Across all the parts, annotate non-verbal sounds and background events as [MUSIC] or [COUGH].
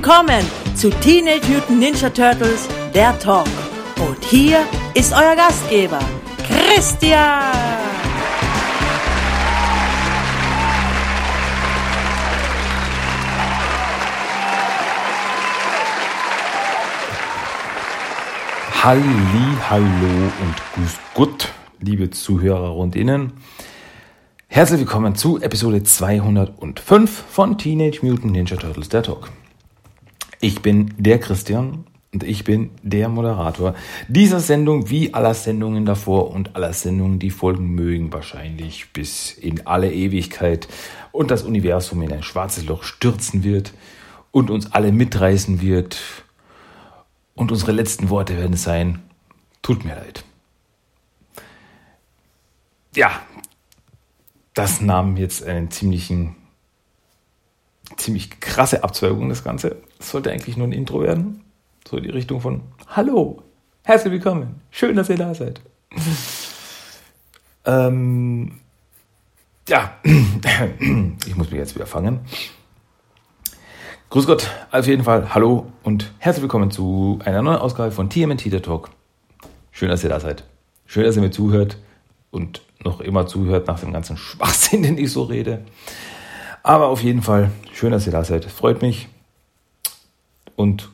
Willkommen zu Teenage Mutant Ninja Turtles, der Talk. Und hier ist euer Gastgeber, Christian. Halli, hallo und grüß Gott, liebe Zuhörer und Innen. Herzlich willkommen zu Episode 205 von Teenage Mutant Ninja Turtles, der Talk. Ich bin der Christian und ich bin der Moderator dieser Sendung, wie aller Sendungen davor und aller Sendungen, die folgen mögen, wahrscheinlich bis in alle Ewigkeit und das Universum in ein schwarzes Loch stürzen wird und uns alle mitreißen wird. Und unsere letzten Worte werden sein, tut mir leid. Ja, das nahm jetzt einen ziemlichen, ziemlich krasse Abzweigung, das Ganze. Das sollte eigentlich nur ein Intro werden. So in die Richtung von Hallo, herzlich willkommen, schön, dass ihr da seid. [LAUGHS] ähm, ja, [CLEARS THROAT] ich muss mich jetzt wieder fangen. Grüß Gott, auf jeden Fall, hallo und herzlich willkommen zu einer neuen Ausgabe von TMNT The Talk. Schön, dass ihr da seid. Schön, dass ihr mir zuhört und noch immer zuhört nach dem ganzen Schwachsinn, [LAUGHS] den ich so rede. Aber auf jeden Fall, schön, dass ihr da seid. Freut mich. Und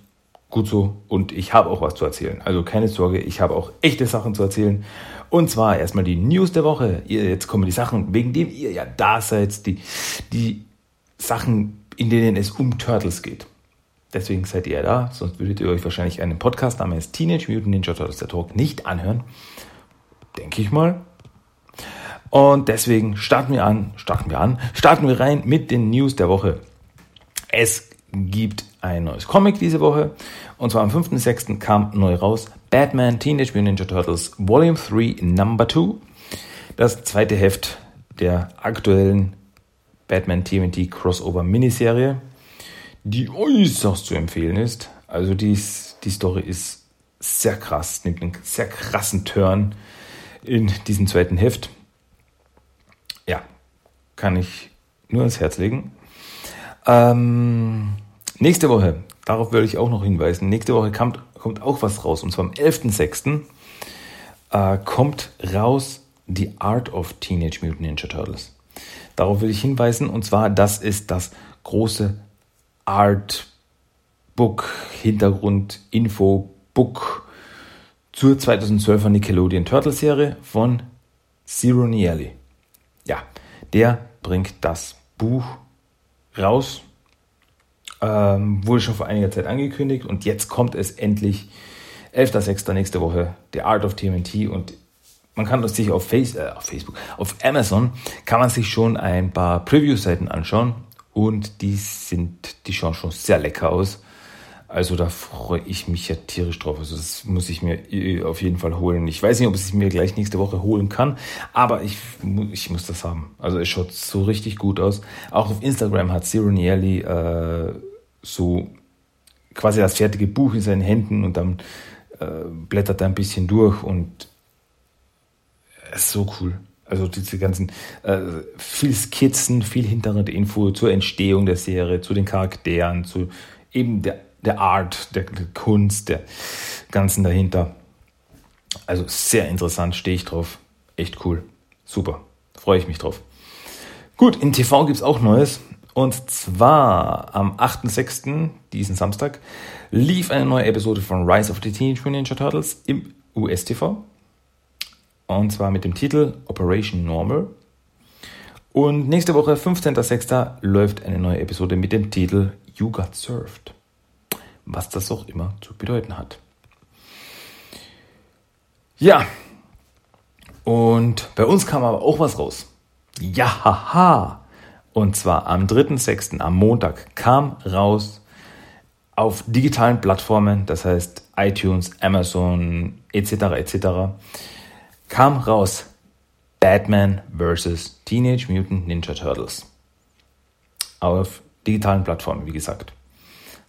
gut so. Und ich habe auch was zu erzählen. Also keine Sorge, ich habe auch echte Sachen zu erzählen. Und zwar erstmal die News der Woche. Jetzt kommen die Sachen, wegen dem ihr ja da seid. Die, die Sachen, in denen es um Turtles geht. Deswegen seid ihr ja da. Sonst würdet ihr euch wahrscheinlich einen Podcast namens Teenage Mutant Ninja Turtles der Talk nicht anhören. Denke ich mal. Und deswegen starten wir an, starten wir an, starten wir rein mit den News der Woche. Es gibt ein neues Comic diese Woche. Und zwar am 5.6. kam neu raus Batman Teenage Mutant Ninja Turtles Volume 3 Number 2. Das zweite Heft der aktuellen Batman TMT Crossover Miniserie, die äußerst zu empfehlen ist. Also die, die Story ist sehr krass, nimmt einen sehr krassen Turn in diesem zweiten Heft kann ich nur ans Herz legen. Ähm, nächste Woche, darauf würde ich auch noch hinweisen, nächste Woche kommt, kommt auch was raus. Und zwar am 11.06. Äh, kommt raus The Art of Teenage Mutant Ninja Turtles. Darauf will ich hinweisen. Und zwar, das ist das große Artbook, Hintergrund, Info, Book zur 2012er Nickelodeon Turtle Serie von Zero Nielli ja, der bringt das Buch raus. Ähm, wurde schon vor einiger Zeit angekündigt und jetzt kommt es endlich. 11.06. nächste Woche, The Art of TMNT und man kann sich auf, Face, äh, auf Facebook, auf Amazon kann man sich schon ein paar Preview-Seiten anschauen und die sind, die schauen schon sehr lecker aus. Also da freue ich mich ja tierisch drauf. Also das muss ich mir äh, auf jeden Fall holen. Ich weiß nicht, ob ich es mir gleich nächste Woche holen kann, aber ich, ich muss das haben. Also es schaut so richtig gut aus. Auch auf Instagram hat Zero Nielli äh, so quasi das fertige Buch in seinen Händen und dann äh, blättert er ein bisschen durch und ist so cool. Also diese ganzen, äh, viel Skizzen, viel Hintergrundinfo zur Entstehung der Serie, zu den Charakteren, zu eben der der Art, der, der Kunst, der Ganzen dahinter. Also sehr interessant, stehe ich drauf. Echt cool. Super. Freue ich mich drauf. Gut, in TV gibt es auch Neues. Und zwar am 8.6., diesen Samstag, lief eine neue Episode von Rise of the Teenage Mutant Ninja Turtles im US-TV. Und zwar mit dem Titel Operation Normal. Und nächste Woche, 15.06., läuft eine neue Episode mit dem Titel You Got Served was das auch immer zu bedeuten hat. Ja, und bei uns kam aber auch was raus. Ja, haha. Und zwar am 3.6., am Montag, kam raus auf digitalen Plattformen, das heißt iTunes, Amazon etc. etc. kam raus Batman vs. Teenage Mutant Ninja Turtles. Auf digitalen Plattformen, wie gesagt.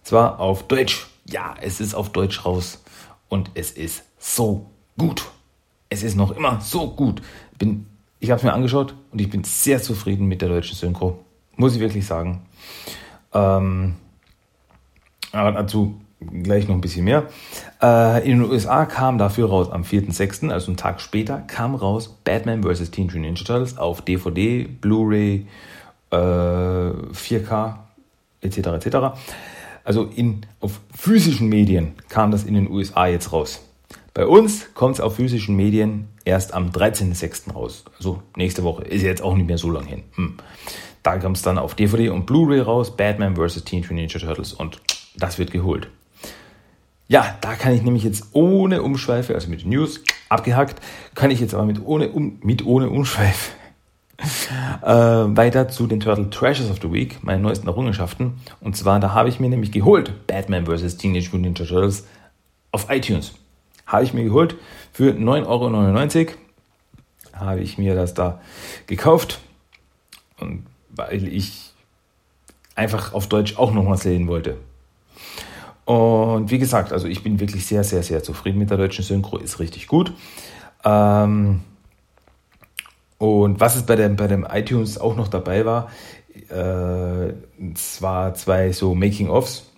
Zwar auf Deutsch. Ja, es ist auf Deutsch raus. Und es ist so gut. Es ist noch immer so gut. Bin, ich habe es mir angeschaut und ich bin sehr zufrieden mit der deutschen Synchro. Muss ich wirklich sagen. Ähm, Aber dazu gleich noch ein bisschen mehr. Äh, in den USA kam dafür raus am 4.6., also einen Tag später, kam raus Batman vs. Teen Ninja Turtles auf DVD, Blu-ray, äh, 4K etc. etc. Also in, auf physischen Medien kam das in den USA jetzt raus. Bei uns kommt es auf physischen Medien erst am 13.06. raus. Also nächste Woche. Ist jetzt auch nicht mehr so lange hin. Hm. Da kam es dann auf DVD und Blu-ray raus. Batman vs. Teen Ninja Turtles. Und das wird geholt. Ja, da kann ich nämlich jetzt ohne Umschweife, also mit News abgehackt, kann ich jetzt aber mit ohne, um, mit ohne Umschweife äh, weiter zu den Turtle Treasures of the Week, meinen neuesten Errungenschaften. Und zwar, da habe ich mir nämlich geholt Batman vs. Teenage Mutant Ninja Turtles auf iTunes. Habe ich mir geholt für 9,99 Euro. Habe ich mir das da gekauft. Und weil ich einfach auf Deutsch auch noch was sehen wollte. Und wie gesagt, also ich bin wirklich sehr, sehr, sehr zufrieden mit der deutschen Synchro, ist richtig gut. Ähm, und was es bei dem, bei dem iTunes auch noch dabei war, äh, zwar zwei so Making-ofs,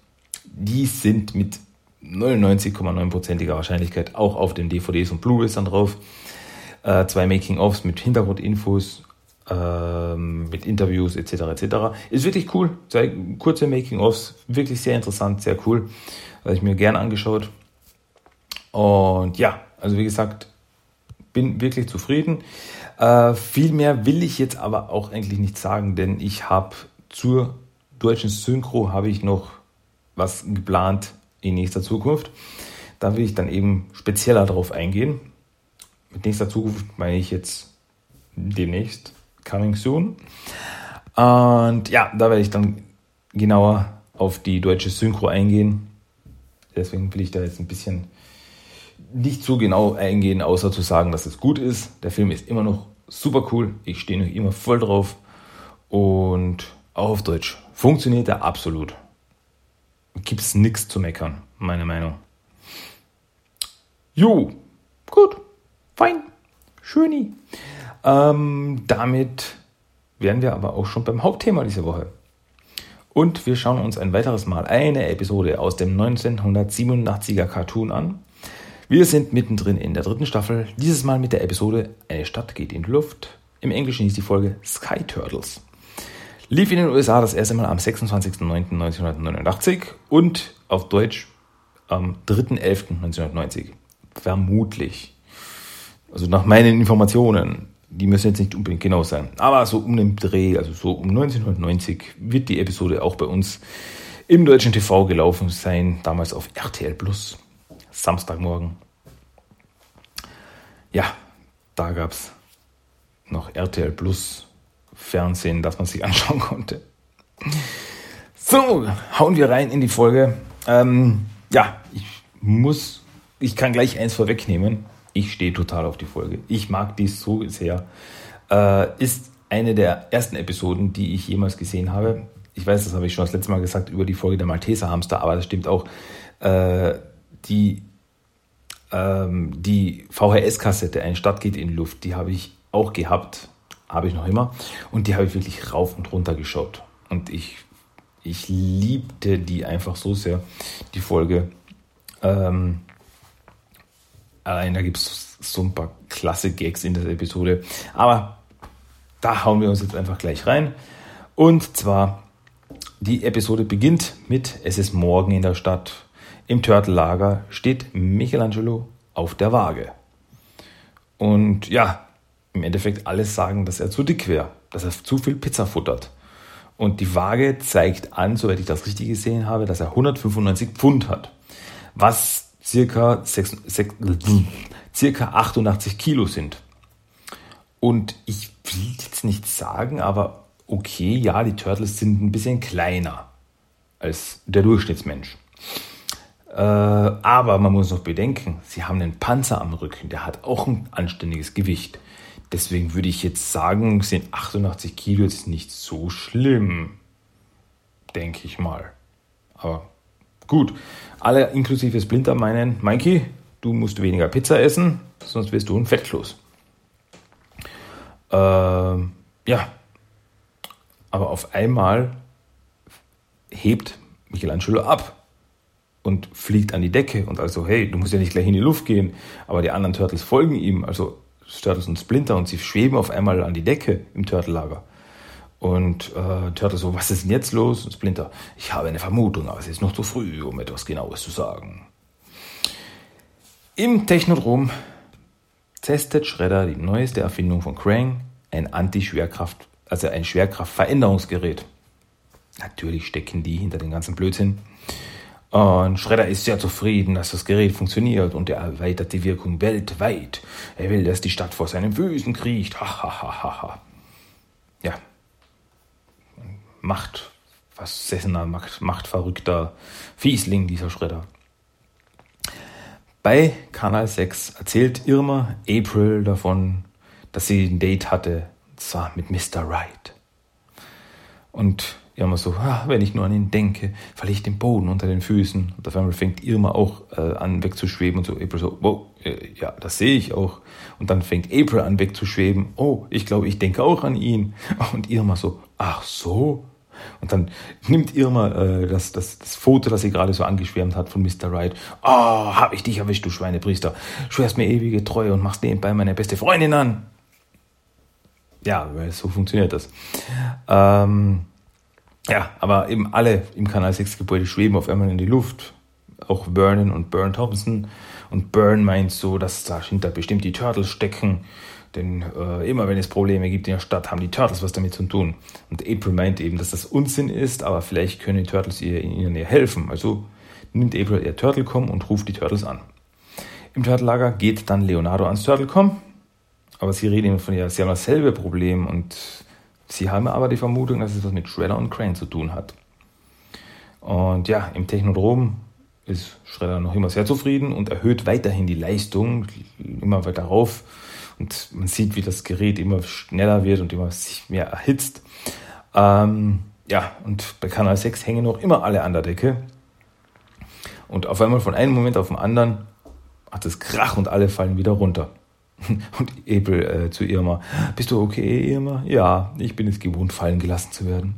die sind mit 99,9%iger Wahrscheinlichkeit auch auf den DVDs und Blu-rays dann drauf. Äh, zwei Making-ofs mit Hintergrundinfos ähm, mit Interviews etc. etc. Ist wirklich cool. Zwei kurze Making-ofs, wirklich sehr interessant, sehr cool. Habe ich mir gern angeschaut. Und ja, also wie gesagt, bin wirklich zufrieden. Äh, viel mehr will ich jetzt aber auch eigentlich nicht sagen, denn ich habe zur deutschen Synchro habe ich noch was geplant in nächster Zukunft. Da will ich dann eben spezieller darauf eingehen. Mit nächster Zukunft meine ich jetzt demnächst coming soon. Und ja, da werde ich dann genauer auf die deutsche Synchro eingehen. Deswegen will ich da jetzt ein bisschen nicht so genau eingehen, außer zu sagen, dass es gut ist. Der Film ist immer noch super cool. Ich stehe noch immer voll drauf. Und auch auf Deutsch funktioniert er absolut. Gibt es nichts zu meckern, meine Meinung. Jo, gut, fein, schöni. Ähm, damit wären wir aber auch schon beim Hauptthema dieser Woche. Und wir schauen uns ein weiteres Mal eine Episode aus dem 1987er Cartoon an. Wir sind mittendrin in der dritten Staffel, dieses Mal mit der Episode Eine Stadt geht in die Luft. Im Englischen hieß die Folge Sky Turtles. Lief in den USA das erste Mal am 26.09.1989 und auf Deutsch am 3.11.1990. Vermutlich. Also nach meinen Informationen die müssen jetzt nicht unbedingt genau sein, aber so um den Dreh, also so um 1990 wird die Episode auch bei uns im deutschen TV gelaufen sein, damals auf RTL Plus, Samstagmorgen. Ja, da gab es noch RTL Plus Fernsehen, das man sich [LAUGHS] anschauen konnte. So, hauen wir rein in die Folge. Ähm, ja, ich muss, ich kann gleich eins vorwegnehmen. Ich stehe total auf die Folge. Ich mag die so sehr. Äh, ist eine der ersten Episoden, die ich jemals gesehen habe. Ich weiß, das habe ich schon das letzte Mal gesagt über die Folge der Malteser Hamster, aber das stimmt auch. Äh, die ähm, die VHS-Kassette, ein Stadt geht in Luft, die habe ich auch gehabt, habe ich noch immer. Und die habe ich wirklich rauf und runter geschaut. Und ich, ich liebte die einfach so sehr, die Folge. Ähm, Allein da gibt es so ein paar klasse Gags in der Episode. Aber da hauen wir uns jetzt einfach gleich rein. Und zwar, die Episode beginnt mit Es ist morgen in der Stadt. Im Turtle-Lager steht Michelangelo auf der Waage. Und ja, im Endeffekt alles sagen, dass er zu dick wäre, dass er zu viel Pizza futtert. Und die Waage zeigt an, soweit ich das richtig gesehen habe, dass er 195 Pfund hat. Was circa, 6, 6, circa 88 Kilo sind. Und ich will jetzt nicht sagen, aber okay, ja, die Turtles sind ein bisschen kleiner als der Durchschnittsmensch. Äh, aber man muss noch bedenken, sie haben einen Panzer am Rücken, der hat auch ein anständiges Gewicht. Deswegen würde ich jetzt sagen, sind 88 Kilo jetzt nicht so schlimm. Denke ich mal. Aber Gut, alle inklusive Splinter meinen, Mikey, du musst weniger Pizza essen, sonst wirst du ein Fettkloß. Ähm, ja, aber auf einmal hebt Michelangelo ab und fliegt an die Decke und also, hey, du musst ja nicht gleich in die Luft gehen, aber die anderen Turtles folgen ihm, also Turtles und Splinter und sie schweben auf einmal an die Decke im Turtle-Lager. Und äh, Turtle so, was ist denn jetzt los? Und Splinter, ich habe eine Vermutung, aber es ist noch zu früh, um etwas Genaues zu sagen. Im Technodrom testet Shredder die neueste Erfindung von Krang, ein Anti-Schwerkraft, also ein Schwerkraftveränderungsgerät. Natürlich stecken die hinter den ganzen Blödsinn. Und Schredder ist sehr zufrieden, dass das Gerät funktioniert und er erweitert die Wirkung weltweit. Er will, dass die Stadt vor seinen Füßen kriecht. Ha, ha, ha, ha, ha. Ja. Macht, was sessener, macht, machtverrückter Fiesling, dieser Schredder. Bei Kanal 6 erzählt Irma April davon, dass sie ein Date hatte, und zwar mit Mr. Wright. Und Irma so, ah, wenn ich nur an ihn denke, falle ich den Boden unter den Füßen. Und auf einmal fängt Irma auch äh, an wegzuschweben und so April so, wow, äh, ja, das sehe ich auch. Und dann fängt April an wegzuschweben, oh, ich glaube, ich denke auch an ihn. [LAUGHS] Und Irma so, ach so. Und dann nimmt Irma äh, das, das, das Foto, das sie gerade so angeschwärmt hat von Mr. Wright. Oh, hab ich dich erwischt, du Schweinepriester. Schwörst mir ewige Treue und machst nebenbei meine beste Freundin an. Ja, so funktioniert das. Ähm, ja, aber eben alle im Kanal 6 Gebäude schweben auf einmal in die Luft. Auch Vernon und Burn Thompson. Und Burn meint so, dass dahinter bestimmt die Turtles stecken. Denn äh, immer wenn es Probleme gibt in der Stadt, haben die Turtles was damit zu tun. Und April meint eben, dass das Unsinn ist, aber vielleicht können die Turtles ihr in ihrer Nähe helfen. Also nimmt April ihr Turtlecom und ruft die Turtles an. Im Turtle-Lager geht dann Leonardo ans Turtlecom. Aber sie reden immer von ja, sie haben dasselbe Problem und Sie haben aber die Vermutung, dass es was mit Shredder und Crane zu tun hat. Und ja, im Technodrom ist Shredder noch immer sehr zufrieden und erhöht weiterhin die Leistung, immer weiter rauf. Und man sieht, wie das Gerät immer schneller wird und immer sich mehr erhitzt. Ähm, ja, und bei Kanal 6 hängen noch immer alle an der Decke. Und auf einmal von einem Moment auf den anderen macht es Krach und alle fallen wieder runter. [LAUGHS] Und April äh, zu Irma, bist du okay, Irma? Ja, ich bin es gewohnt, fallen gelassen zu werden.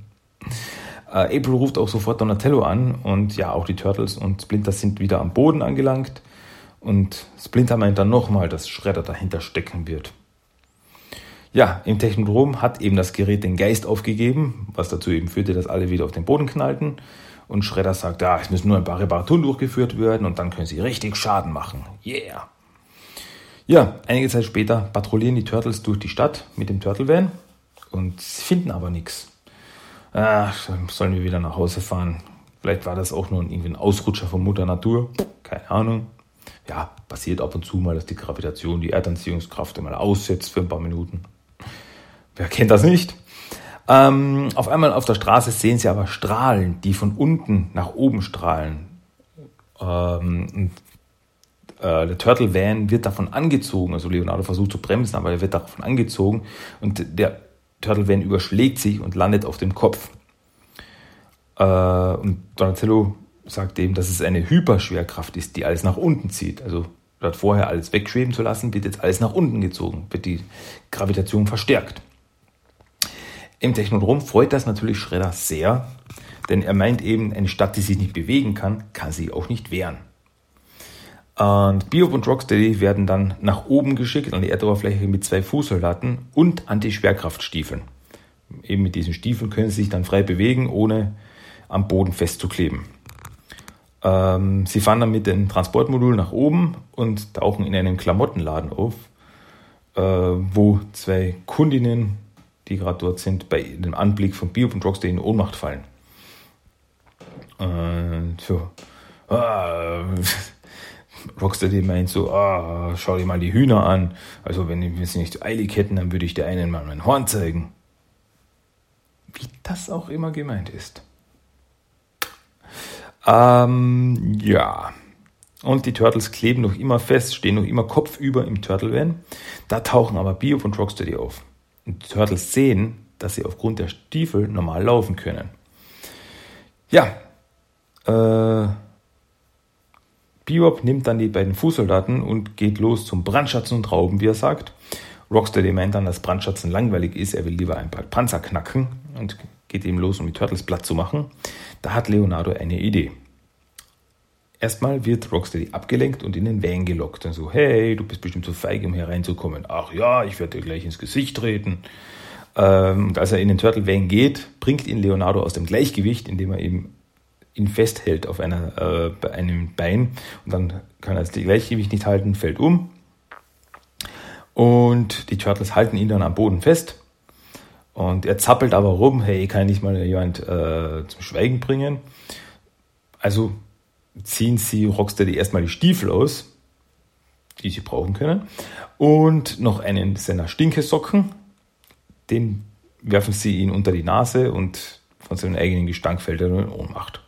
Äh, April ruft auch sofort Donatello an und ja, auch die Turtles und Splinter sind wieder am Boden angelangt. Und Splinter meint dann nochmal, dass Shredder dahinter stecken wird. Ja, im Technodrom hat eben das Gerät den Geist aufgegeben, was dazu eben führte, dass alle wieder auf den Boden knallten. Und Shredder sagt, ja, es müssen nur ein paar Reparaturen durchgeführt werden und dann können sie richtig Schaden machen. Yeah! Ja, einige Zeit später patrouillieren die Turtles durch die Stadt mit dem Turtle Van und finden aber nichts. Ach, sollen wir wieder nach Hause fahren. Vielleicht war das auch nur irgendwie ein Ausrutscher von Mutter Natur. Keine Ahnung. Ja, passiert ab und zu mal, dass die Gravitation die Erdanziehungskraft einmal aussetzt für ein paar Minuten. Wer kennt das nicht? Ähm, auf einmal auf der Straße sehen sie aber Strahlen, die von unten nach oben strahlen. Ähm, äh, der Turtle Van wird davon angezogen, also Leonardo versucht zu bremsen, aber er wird davon angezogen und der Turtle Van überschlägt sich und landet auf dem Kopf. Äh, und Donatello sagt eben, dass es eine Hyperschwerkraft ist, die alles nach unten zieht. Also statt vorher alles wegschweben zu lassen, wird jetzt alles nach unten gezogen, wird die Gravitation verstärkt. Im Technodrom freut das natürlich Schredder sehr, denn er meint eben, eine Stadt, die sich nicht bewegen kann, kann sie auch nicht wehren. Und Biob und Rocksteady werden dann nach oben geschickt an die Erdoberfläche mit zwei Fußsoldaten und Anti-Schwerkraftstiefeln. Eben mit diesen Stiefeln können sie sich dann frei bewegen, ohne am Boden festzukleben. Ähm, sie fahren dann mit dem Transportmodul nach oben und tauchen in einem Klamottenladen auf, äh, wo zwei Kundinnen, die gerade dort sind, bei dem Anblick von Biob und Rocksteady in Ohnmacht fallen. Und so, ah, [LAUGHS] Rocksteady meint so, ah, schau dir mal die Hühner an. Also wenn wir es nicht eilig hätten, dann würde ich dir einen mal mein Horn zeigen. Wie das auch immer gemeint ist. Ähm, ja. Und die Turtles kleben noch immer fest, stehen noch immer kopfüber im Turtle Van. Da tauchen aber Biob und Rocksteady auf. Und die Turtles sehen, dass sie aufgrund der Stiefel normal laufen können. Ja, äh, Bebop nimmt dann die beiden Fußsoldaten und geht los zum Brandschatzen und Rauben, wie er sagt. Rocksteady meint dann, dass Brandschatzen langweilig ist, er will lieber ein paar Panzer knacken und geht eben los, um die Turtles platt zu machen. Da hat Leonardo eine Idee. Erstmal wird Rocksteady abgelenkt und in den Van gelockt. Dann so, hey, du bist bestimmt zu feig, um hier reinzukommen. Ach ja, ich werde dir gleich ins Gesicht treten. Ähm, und als er in den Turtle Van geht, bringt ihn Leonardo aus dem Gleichgewicht, indem er eben ihn festhält auf einer, äh, einem Bein. Und dann kann er das Gleichgewicht nicht halten, fällt um. Und die Turtles halten ihn dann am Boden fest. Und er zappelt aber rum, hey, kann ich nicht mal jemand äh, zum Schweigen bringen? Also ziehen sie Rocksteady erstmal die Stiefel aus, die sie brauchen können, und noch einen seiner Stinkesocken, den werfen sie ihn unter die Nase und von seinem eigenen Gestank fällt er in Ohnmacht.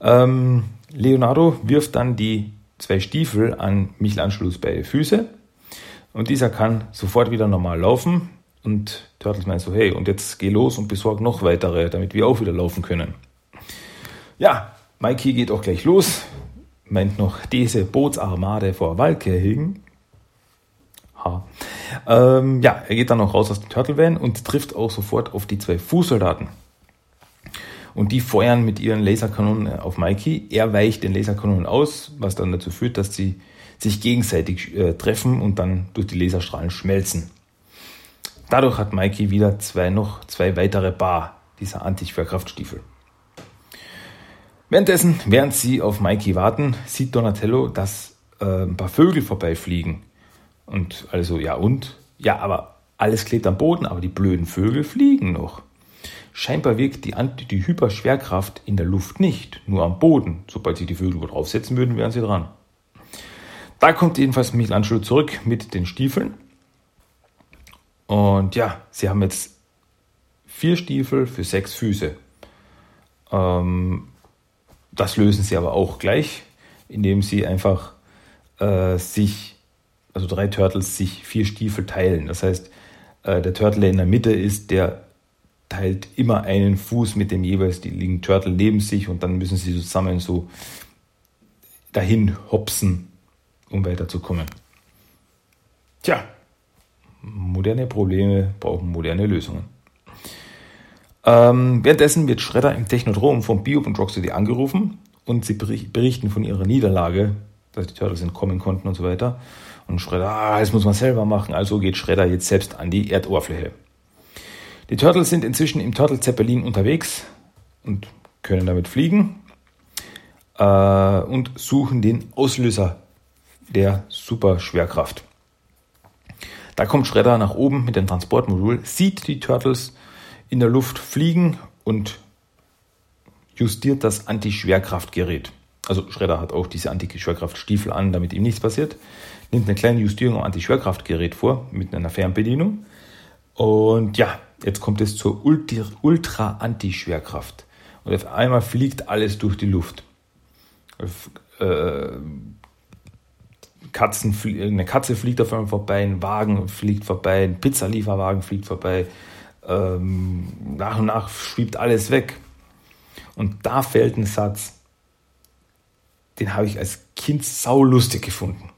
Ähm, Leonardo wirft dann die zwei Stiefel an Michelangelos beide Füße und dieser kann sofort wieder normal laufen und Turtles meint so, hey, und jetzt geh los und besorg noch weitere, damit wir auch wieder laufen können. Ja, Mikey geht auch gleich los, meint noch diese Bootsarmade vor Walkerhingen. Ha. Ähm, ja, er geht dann noch raus aus dem Turtle Van und trifft auch sofort auf die zwei Fußsoldaten. Und die feuern mit ihren Laserkanonen auf Mikey. Er weicht den Laserkanonen aus, was dann dazu führt, dass sie sich gegenseitig äh, treffen und dann durch die Laserstrahlen schmelzen. Dadurch hat Mikey wieder zwei, noch zwei weitere Bar dieser Antischwerkraftstiefel. Währenddessen, während sie auf Mikey warten, sieht Donatello, dass äh, ein paar Vögel vorbeifliegen. Und also, ja und? Ja, aber alles klebt am Boden, aber die blöden Vögel fliegen noch. Scheinbar wirkt die, Anti die Hyperschwerkraft in der Luft nicht, nur am Boden. Sobald sie die Vögel wo draufsetzen würden, wären sie dran. Da kommt jedenfalls Michelangelo zurück mit den Stiefeln. Und ja, sie haben jetzt vier Stiefel für sechs Füße. Ähm, das lösen sie aber auch gleich, indem sie einfach äh, sich, also drei Turtles, sich vier Stiefel teilen. Das heißt, äh, der Turtle, der in der Mitte ist, der teilt immer einen Fuß mit dem jeweils die liegen Turtle neben sich und dann müssen sie zusammen so dahin hopsen, um weiterzukommen. Tja, moderne Probleme brauchen moderne Lösungen. Ähm, währenddessen wird Shredder im Technodrom von Biob und Rocksteady angerufen und sie berichten von ihrer Niederlage, dass die Turtles entkommen konnten und so weiter. Und Shredder, ah, das muss man selber machen, also geht Shredder jetzt selbst an die Erdoberfläche. Die Turtles sind inzwischen im Turtle Zeppelin unterwegs und können damit fliegen äh, und suchen den Auslöser der Superschwerkraft. Da kommt Shredder nach oben mit dem Transportmodul, sieht die Turtles in der Luft fliegen und justiert das Anti-Schwerkraftgerät. Also Schredder hat auch diese Anti-Schwerkraftstiefel an, damit ihm nichts passiert. Nimmt eine kleine Justierung am Anti-Schwerkraftgerät vor mit einer Fernbedienung. Und ja, jetzt kommt es zur Ultra-Anti-Schwerkraft. Und auf einmal fliegt alles durch die Luft. Äh, Katzen, eine Katze fliegt auf einmal vorbei, ein Wagen fliegt vorbei, ein Pizzalieferwagen fliegt vorbei, ähm, nach und nach schwebt alles weg. Und da fällt ein Satz, den habe ich als Kind saulustig gefunden.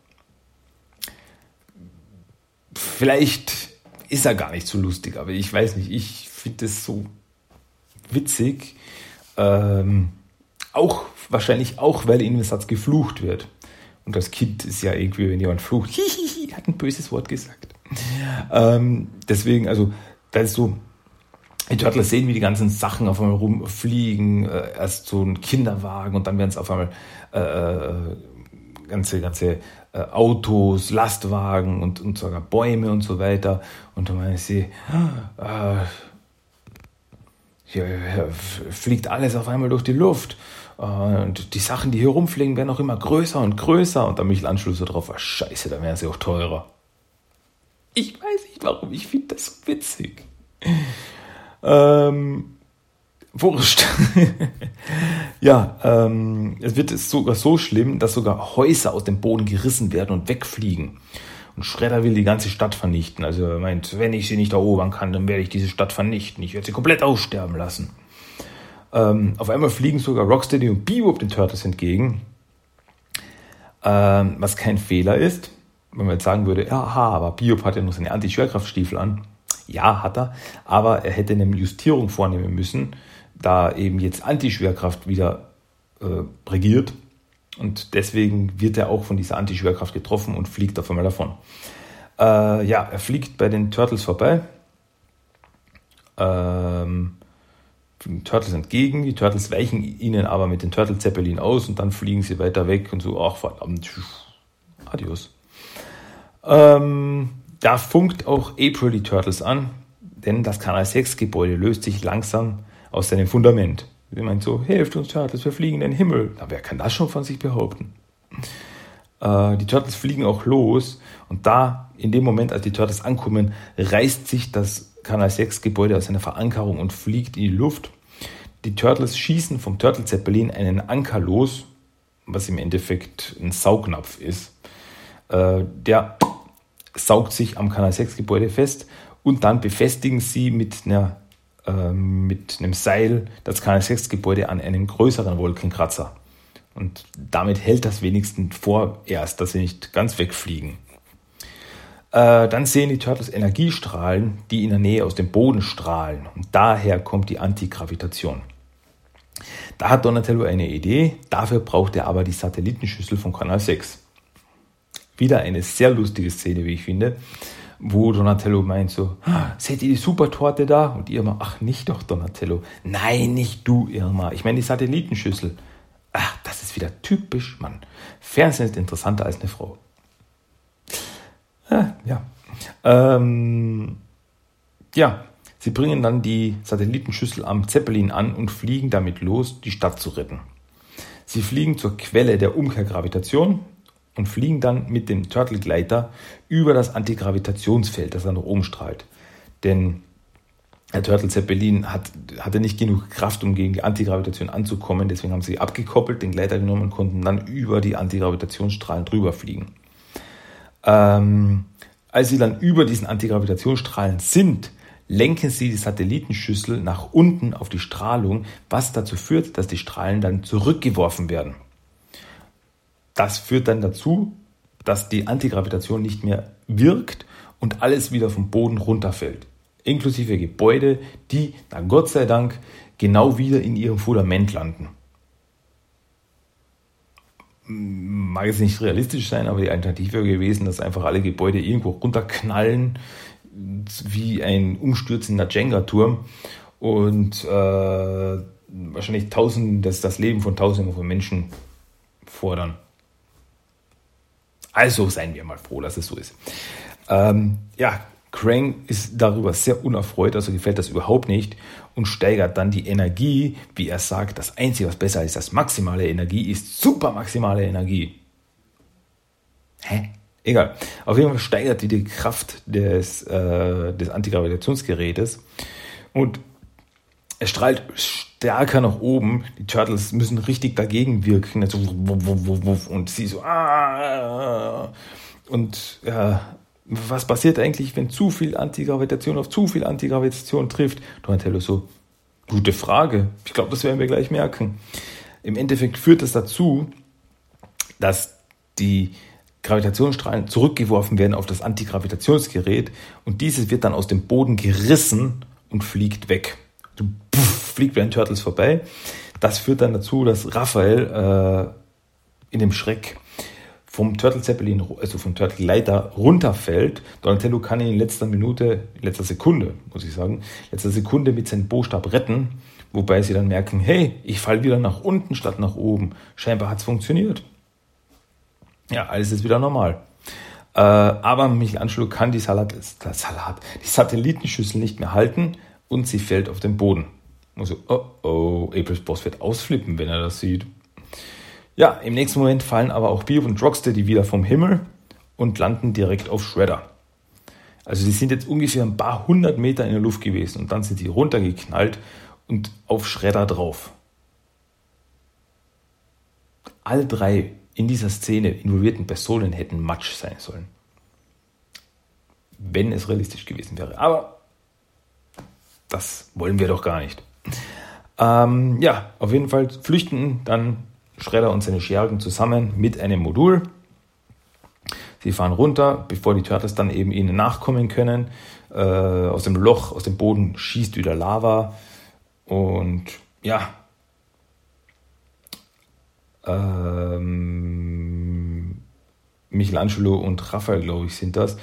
Vielleicht ist er gar nicht so lustig, aber ich weiß nicht, ich finde es so witzig. Ähm, auch wahrscheinlich auch, weil in dem Satz geflucht wird. Und das Kind ist ja irgendwie, wenn jemand flucht, [LAUGHS] hihihi, hat ein böses Wort gesagt. Ähm, deswegen, also da ist so, die Turtles sehen, wie die ganzen Sachen auf einmal rumfliegen. Äh, erst so ein Kinderwagen und dann werden es auf einmal äh, äh, ganze, ganze äh, Autos, Lastwagen und, und sogar Bäume und so weiter. Und dann meine ich sie, äh, hier, hier fliegt alles auf einmal durch die Luft. Und die Sachen, die hier rumfliegen, werden auch immer größer und größer. Und dann mich Anschluss so drauf, war scheiße, dann wären sie auch teurer. Ich weiß nicht warum, ich finde das so witzig. Ähm, wurscht. [LAUGHS] ja, ähm, es wird sogar so schlimm, dass sogar Häuser aus dem Boden gerissen werden und wegfliegen. Und Schredder will die ganze Stadt vernichten. Also er meint, wenn ich sie nicht erobern kann, dann werde ich diese Stadt vernichten. Ich werde sie komplett aussterben lassen. Ähm, auf einmal fliegen sogar Rocksteady und Bebop den Turtles entgegen. Ähm, was kein Fehler ist, wenn man jetzt sagen würde, ja, aber Bebop hat ja noch seine Anti-Schwerkraftstiefel an. Ja, hat er, aber er hätte eine Justierung vornehmen müssen, da eben jetzt Antischwerkraft wieder äh, regiert. Und deswegen wird er auch von dieser Antischwerkraft getroffen und fliegt auf einmal davon. Äh, ja, er fliegt bei den Turtles vorbei. Ähm, den Turtles entgegen. Die Turtles weichen ihnen aber mit den Turtle Zeppelin aus und dann fliegen sie weiter weg und so, ach verdammt, adios. Ähm, da funkt auch April die Turtles an, denn das Kanal 6 Gebäude löst sich langsam aus seinem Fundament. Sie meint so, helft uns Turtles, wir fliegen in den Himmel. Na, wer kann das schon von sich behaupten? Äh, die Turtles fliegen auch los und da, in dem Moment, als die Turtles ankommen, reißt sich das Kanal 6 Gebäude aus seiner Verankerung und fliegt in die Luft. Die Turtles schießen vom Turtle Zeppelin einen Anker los, was im Endeffekt ein Saugnapf ist. Äh, der saugt sich am Kanal 6 Gebäude fest und dann befestigen sie mit, einer, mit einem Seil das Kanal 6 Gebäude an einen größeren Wolkenkratzer. Und damit hält das wenigstens vorerst, dass sie nicht ganz wegfliegen. Äh, dann sehen die Turtles Energiestrahlen, die in der Nähe aus dem Boden strahlen. Und daher kommt die Antigravitation. Da hat Donatello eine Idee, dafür braucht er aber die Satellitenschüssel von Kanal 6. Wieder eine sehr lustige Szene, wie ich finde, wo Donatello meint so, ah, seht ihr die Supertorte da? Und Irma, ach nicht doch Donatello. Nein, nicht du Irma, ich meine die Satellitenschüssel. Ach, das ist wieder typisch, Mann. Fernsehen ist interessanter als eine Frau. Ah, ja. Ähm, ja, Sie bringen dann die Satellitenschüssel am Zeppelin an und fliegen damit los, die Stadt zu retten. Sie fliegen zur Quelle der Umkehrgravitation und fliegen dann mit dem Turtle-Gleiter über das Antigravitationsfeld, das dann nach oben strahlt. Denn der Turtle Zeppelin hat, hatte nicht genug Kraft, um gegen die Antigravitation anzukommen. Deswegen haben sie abgekoppelt, den Gleiter genommen und konnten dann über die Antigravitationsstrahlen drüber fliegen. Ähm, als sie dann über diesen Antigravitationsstrahlen sind, lenken Sie die Satellitenschüssel nach unten auf die Strahlung, was dazu führt, dass die Strahlen dann zurückgeworfen werden. Das führt dann dazu, dass die Antigravitation nicht mehr wirkt und alles wieder vom Boden runterfällt. Inklusive Gebäude, die, na Gott sei Dank, genau wieder in ihrem Fundament landen. Mag es nicht realistisch sein, aber die Alternative wäre gewesen, dass einfach alle Gebäude irgendwo runterknallen, wie ein umstürzender Jenga-Turm und äh, wahrscheinlich tausend, das, das Leben von Tausenden von Menschen fordern. Also seien wir mal froh, dass es so ist. Ähm, ja, Krang ist darüber sehr unerfreut, also gefällt das überhaupt nicht und steigert dann die Energie, wie er sagt, das Einzige, was besser ist als maximale Energie, ist super maximale Energie. Hä? Egal. Auf jeden Fall steigert die die Kraft des, äh, des Antigravitationsgerätes und es strahlt stärker nach oben. Die Turtles müssen richtig dagegen wirken. Und sie so. Ah, und ja, was passiert eigentlich, wenn zu viel Antigravitation auf zu viel Antigravitation trifft? Donatello so. Gute Frage. Ich glaube, das werden wir gleich merken. Im Endeffekt führt das dazu, dass die Gravitationsstrahlen zurückgeworfen werden auf das Antigravitationsgerät und dieses wird dann aus dem Boden gerissen und fliegt weg. Du puff, fliegt bei den Turtles vorbei. Das führt dann dazu, dass Raphael äh, in dem Schreck vom Turtle Zeppelin, also vom Turtle Leiter runterfällt. Donatello kann ihn in letzter Minute, in letzter Sekunde, muss ich sagen, letzter Sekunde mit seinem Bostab retten, wobei sie dann merken, hey, ich falle wieder nach unten statt nach oben. Scheinbar hat es funktioniert. Ja, alles ist wieder normal. Äh, aber Michelangelo kann die, Salat, Salat, die Satellitenschüssel nicht mehr halten und sie fällt auf den Boden. Also, oh oh, Aprils Boss wird ausflippen, wenn er das sieht. Ja, im nächsten Moment fallen aber auch Bio und Rocksteady wieder vom Himmel und landen direkt auf Shredder. Also die sind jetzt ungefähr ein paar hundert Meter in der Luft gewesen und dann sind sie runtergeknallt und auf Shredder drauf. Alle drei in dieser Szene involvierten Personen hätten Matsch sein sollen. Wenn es realistisch gewesen wäre. Aber das wollen wir doch gar nicht. Ähm, ja, auf jeden Fall flüchten dann Schredder und seine Schergen zusammen mit einem Modul. Sie fahren runter, bevor die Turtles dann eben ihnen nachkommen können. Äh, aus dem Loch, aus dem Boden schießt wieder Lava. Und ja, ähm, Michelangelo und Raphael, glaube ich, sind das,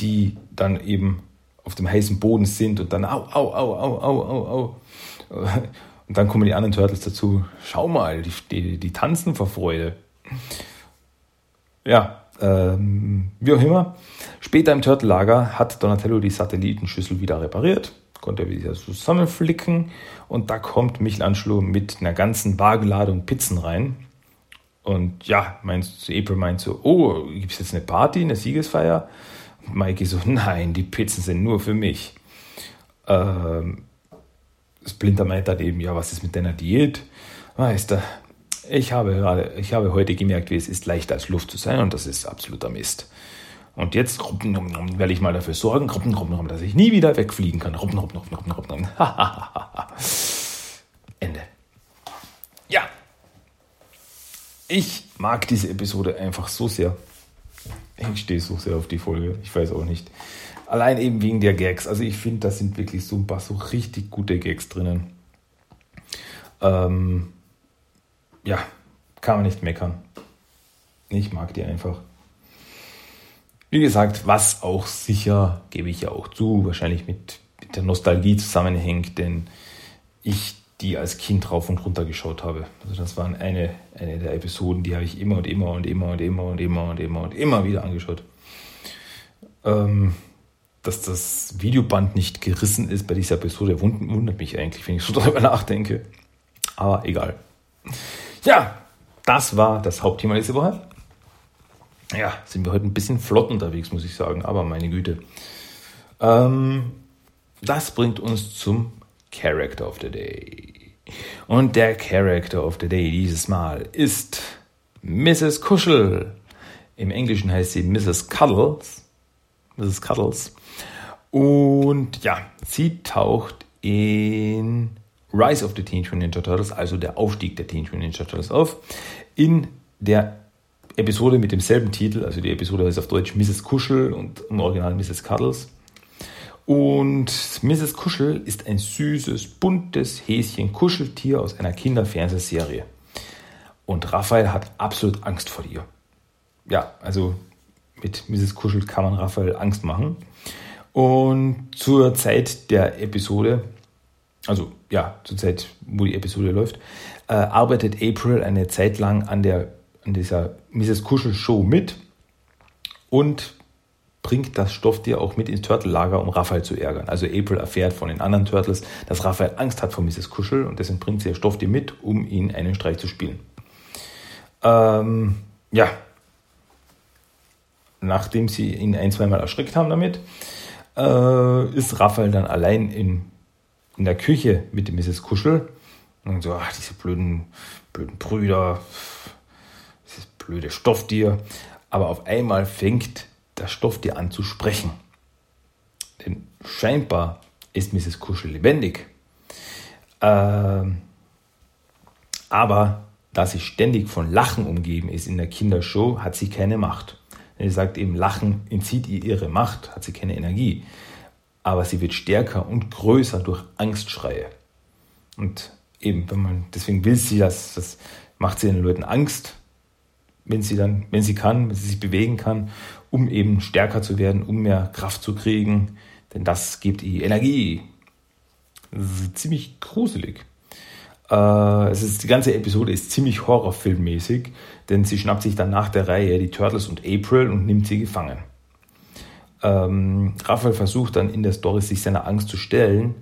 die dann eben auf dem heißen Boden sind und dann au, au, au, au, au, au, au. [LAUGHS] Und dann kommen die anderen Turtles dazu. Schau mal, die, die, die tanzen vor Freude. Ja, ähm, wie auch immer. Später im Turtle-Lager hat Donatello die Satellitenschüssel wieder repariert, konnte wieder zusammenflicken und da kommt Michelangelo mit einer ganzen Wagenladung Pizzen rein. Und ja, meinst, April meint so, oh, gibt es jetzt eine Party, eine Siegesfeier? Und Mikey so, nein, die Pizzen sind nur für mich. Ähm, Splinter meint dann eben, ja, was ist mit deiner Diät? Weißt du, ich habe gerade, ich habe heute gemerkt, wie es ist, leichter als Luft zu sein und das ist absoluter Mist. Und jetzt werde ich mal dafür sorgen, dass ich nie wieder wegfliegen kann. [LAUGHS] Ende. Ja. Ich mag diese Episode einfach so sehr. Ich stehe so sehr auf die Folge. Ich weiß auch nicht. Allein eben wegen der Gags. Also ich finde, da sind wirklich so ein paar so richtig gute Gags drinnen. Ähm, ja, kann man nicht meckern. Ich mag die einfach. Wie gesagt, was auch sicher, gebe ich ja auch zu, wahrscheinlich mit, mit der Nostalgie zusammenhängt, denn ich die als Kind rauf und runter geschaut habe. Also das waren eine, eine der Episoden, die habe ich immer und immer und immer und immer und immer und immer und immer wieder angeschaut. Ähm, dass das Videoband nicht gerissen ist bei dieser Episode, wundert mich eigentlich, wenn ich so [LAUGHS] darüber nachdenke. Aber egal. Ja, das war das Hauptthema diese Woche. Ja, sind wir heute ein bisschen flott unterwegs, muss ich sagen, aber meine Güte. Ähm, das bringt uns zum Character of the Day. Und der Character of the Day dieses Mal ist Mrs. Kuschel. Im Englischen heißt sie Mrs. Cuddles. Mrs. Cuddles. Und ja, sie taucht in Rise of the Teenage Mutant Ninja Turtles, also der Aufstieg der Teenage Mutant Ninja Turtles auf, in der Episode mit demselben Titel, also die Episode heißt auf Deutsch Mrs. Kuschel und im Original Mrs. Cuddles. Und Mrs. Kuschel ist ein süßes, buntes Häschen-Kuscheltier aus einer Kinderfernsehserie. Und Raphael hat absolut Angst vor ihr. Ja, also mit Mrs. Kuschel kann man Raphael Angst machen. Und zur Zeit der Episode, also ja, zur Zeit, wo die Episode läuft, äh, arbeitet April eine Zeit lang an, der, an dieser Mrs. Kuschel Show mit und bringt das Stofftier auch mit ins Turtle-Lager, um Raphael zu ärgern. Also April erfährt von den anderen Turtles, dass Raphael Angst hat vor Mrs. Kuschel und deswegen bringt sie ihr Stofftier mit, um ihn einen Streich zu spielen. Ähm, ja, nachdem sie ihn ein, zweimal erschreckt haben damit, äh, ist Raphael dann allein in, in der Küche mit dem Mrs. Kuschel und so, ach, diese blöden, blöden Brüder, dieses blöde Stofftier. Aber auf einmal fängt das Stofftier an zu sprechen. Denn scheinbar ist Mrs. Kuschel lebendig. Ähm, aber da sie ständig von Lachen umgeben ist in der Kindershow, hat sie keine Macht. Er sagt eben, Lachen entzieht ihr ihre Macht, hat sie keine Energie. Aber sie wird stärker und größer durch Angstschreie. Und eben, wenn man, deswegen will sie das, das macht sie den Leuten Angst, wenn sie dann, wenn sie kann, wenn sie sich bewegen kann, um eben stärker zu werden, um mehr Kraft zu kriegen. Denn das gibt ihr Energie. Das ist ziemlich gruselig. Äh, es ist, die ganze Episode ist ziemlich horrorfilmmäßig, denn sie schnappt sich dann nach der Reihe die Turtles und April und nimmt sie gefangen. Ähm, Raphael versucht dann in der Story sich seiner Angst zu stellen,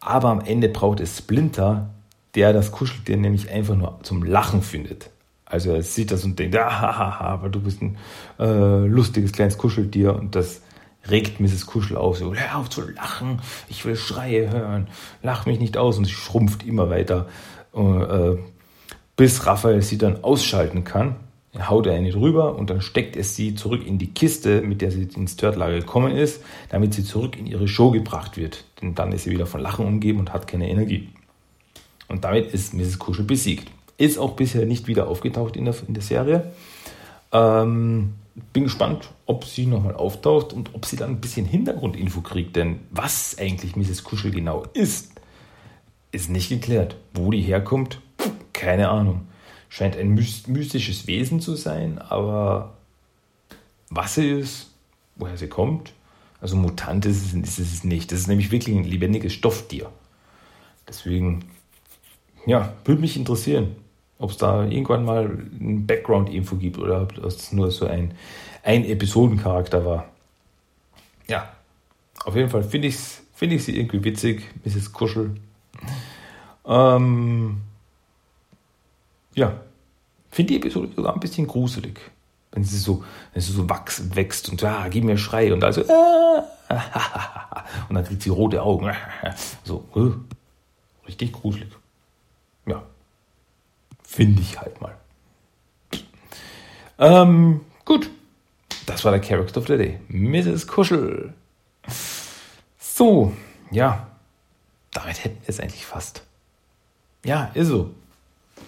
aber am Ende braucht es Splinter, der das Kuscheltier nämlich einfach nur zum Lachen findet. Also er sieht das und denkt, [LAUGHS] ah, aber du bist ein äh, lustiges kleines Kuscheltier und das regt Mrs. Kuschel auf, so, hör auf zu lachen, ich will Schreie hören, lach mich nicht aus und sie schrumpft immer weiter, äh, bis Raphael sie dann ausschalten kann. Er haut er eine drüber und dann steckt es sie zurück in die Kiste, mit der sie ins Turtlager gekommen ist, damit sie zurück in ihre Show gebracht wird. Denn dann ist sie wieder von Lachen umgeben und hat keine Energie. Und damit ist Mrs. Kuschel besiegt. Ist auch bisher nicht wieder aufgetaucht in der, in der Serie. Ähm, bin gespannt, ob sie nochmal auftaucht und ob sie dann ein bisschen Hintergrundinfo kriegt. Denn was eigentlich Mrs. Kuschel genau ist, ist nicht geklärt. Wo die herkommt, keine Ahnung. Scheint ein mystisches Wesen zu sein, aber was sie ist, woher sie kommt, also Mutant ist es, ist es nicht. Das ist nämlich wirklich ein lebendiges Stofftier. Deswegen, ja, würde mich interessieren, ob es da irgendwann mal ein Background-Info gibt oder ob das nur so ein, ein Episodencharakter war. Ja, auf jeden Fall finde ich, find sie irgendwie witzig, Mrs. Kuschel. Ähm, ja, finde die Episode sogar ein bisschen gruselig. Wenn sie so, wenn sie so wachs, wächst und ja, gib mir Schrei und also äh, [LAUGHS] und dann kriegt sie rote Augen. [LAUGHS] So, äh, richtig gruselig. Finde ich halt mal. Ähm, gut, das war der Character of the Day. Mrs. Kuschel. So, ja, damit hätten wir es eigentlich fast. Ja, ist so.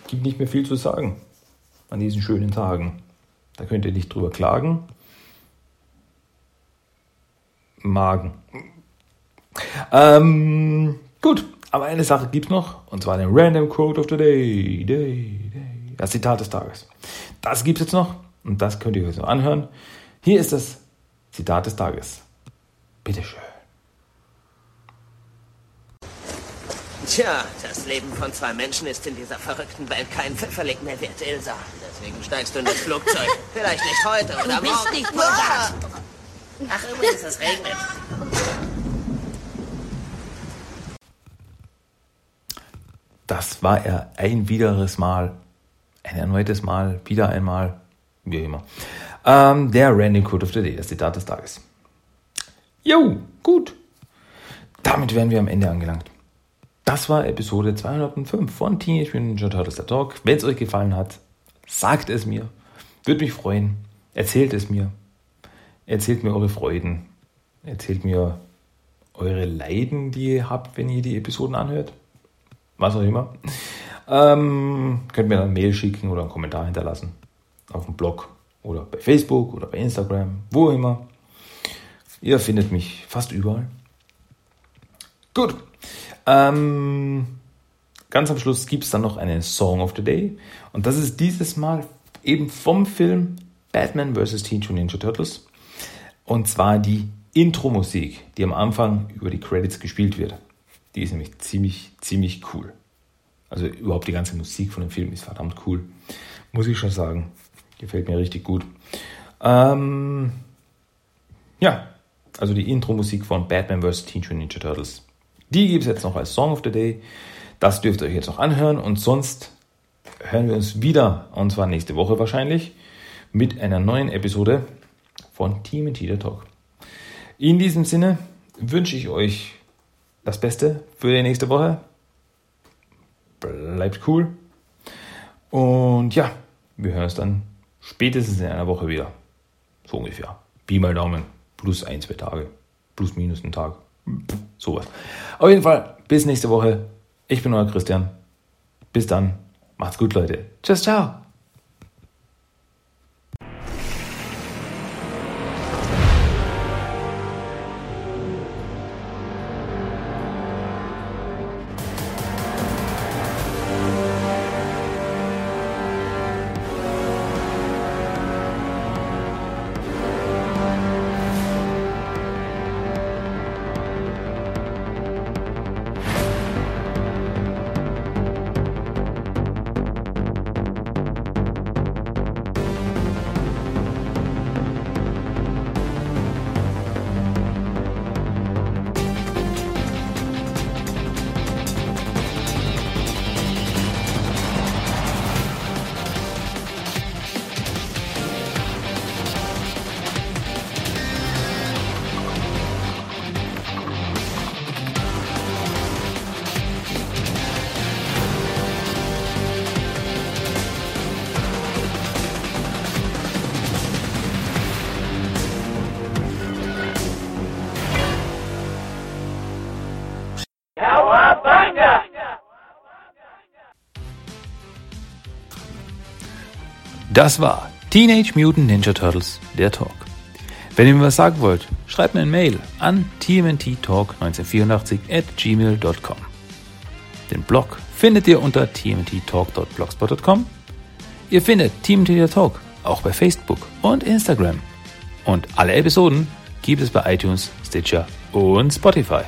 Gibt nicht mehr viel zu sagen an diesen schönen Tagen. Da könnt ihr nicht drüber klagen. Magen. Ähm, gut, aber eine Sache gibt es noch, und zwar den Random Quote of the Day. Day, Day. Das Zitat des Tages. Das gibt es jetzt noch und das könnt ihr euch so anhören. Hier ist das Zitat des Tages. Bitteschön. Tja, das Leben von zwei Menschen ist in dieser verrückten Welt kein Pfefferling mehr wert, Ilsa. Deswegen steigst du in das Flugzeug. Vielleicht nicht heute oder du bist morgen. nicht. Ach, übrigens, es regnet. Das war er ein wiederes Mal. Ein erneutes Mal, wieder einmal, wie immer. Ähm, der Random Code of the Day, das Zitat des Tages. Jo, gut. Damit wären wir am Ende angelangt. Das war Episode 205 von Teenage Mutant Ninja Turtles der Talk. Wenn es euch gefallen hat, sagt es mir. Würde mich freuen. Erzählt es mir. Erzählt mir eure Freuden. Erzählt mir eure Leiden, die ihr habt, wenn ihr die Episoden anhört. Was auch immer. Ähm, könnt mir eine Mail schicken oder einen Kommentar hinterlassen. Auf dem Blog oder bei Facebook oder bei Instagram, wo immer. Ihr findet mich fast überall. Gut. Ähm, ganz am Schluss gibt es dann noch einen Song of the Day. Und das ist dieses Mal eben vom Film Batman vs. Teenage Ninja Turtles. Und zwar die Intro-Musik, die am Anfang über die Credits gespielt wird. Die ist nämlich ziemlich, ziemlich cool. Also überhaupt die ganze Musik von dem Film ist verdammt cool. Muss ich schon sagen. Gefällt mir richtig gut. Ähm, ja, also die Intro-Musik von Batman vs. Teenage Ninja Turtles. Die gibt es jetzt noch als Song of the Day. Das dürft ihr euch jetzt noch anhören. Und sonst hören wir uns wieder, und zwar nächste Woche wahrscheinlich, mit einer neuen Episode von Team Teeter Talk. In diesem Sinne wünsche ich euch das Beste für die nächste Woche. Bleibt cool. Und ja, wir hören uns dann spätestens in einer Woche wieder. So ungefähr. Pi mal Daumen. Plus ein, zwei Tage. Plus minus ein Tag. Sowas. Auf jeden Fall, bis nächste Woche. Ich bin euer Christian. Bis dann. Macht's gut, Leute. Tschüss, ciao. Das war Teenage Mutant Ninja Turtles, der Talk. Wenn ihr mir was sagen wollt, schreibt mir eine Mail an tmnttalk1984 at gmail.com. Den Blog findet ihr unter tmnttalk.blogspot.com. Ihr findet Media Talk auch bei Facebook und Instagram. Und alle Episoden gibt es bei iTunes, Stitcher und Spotify.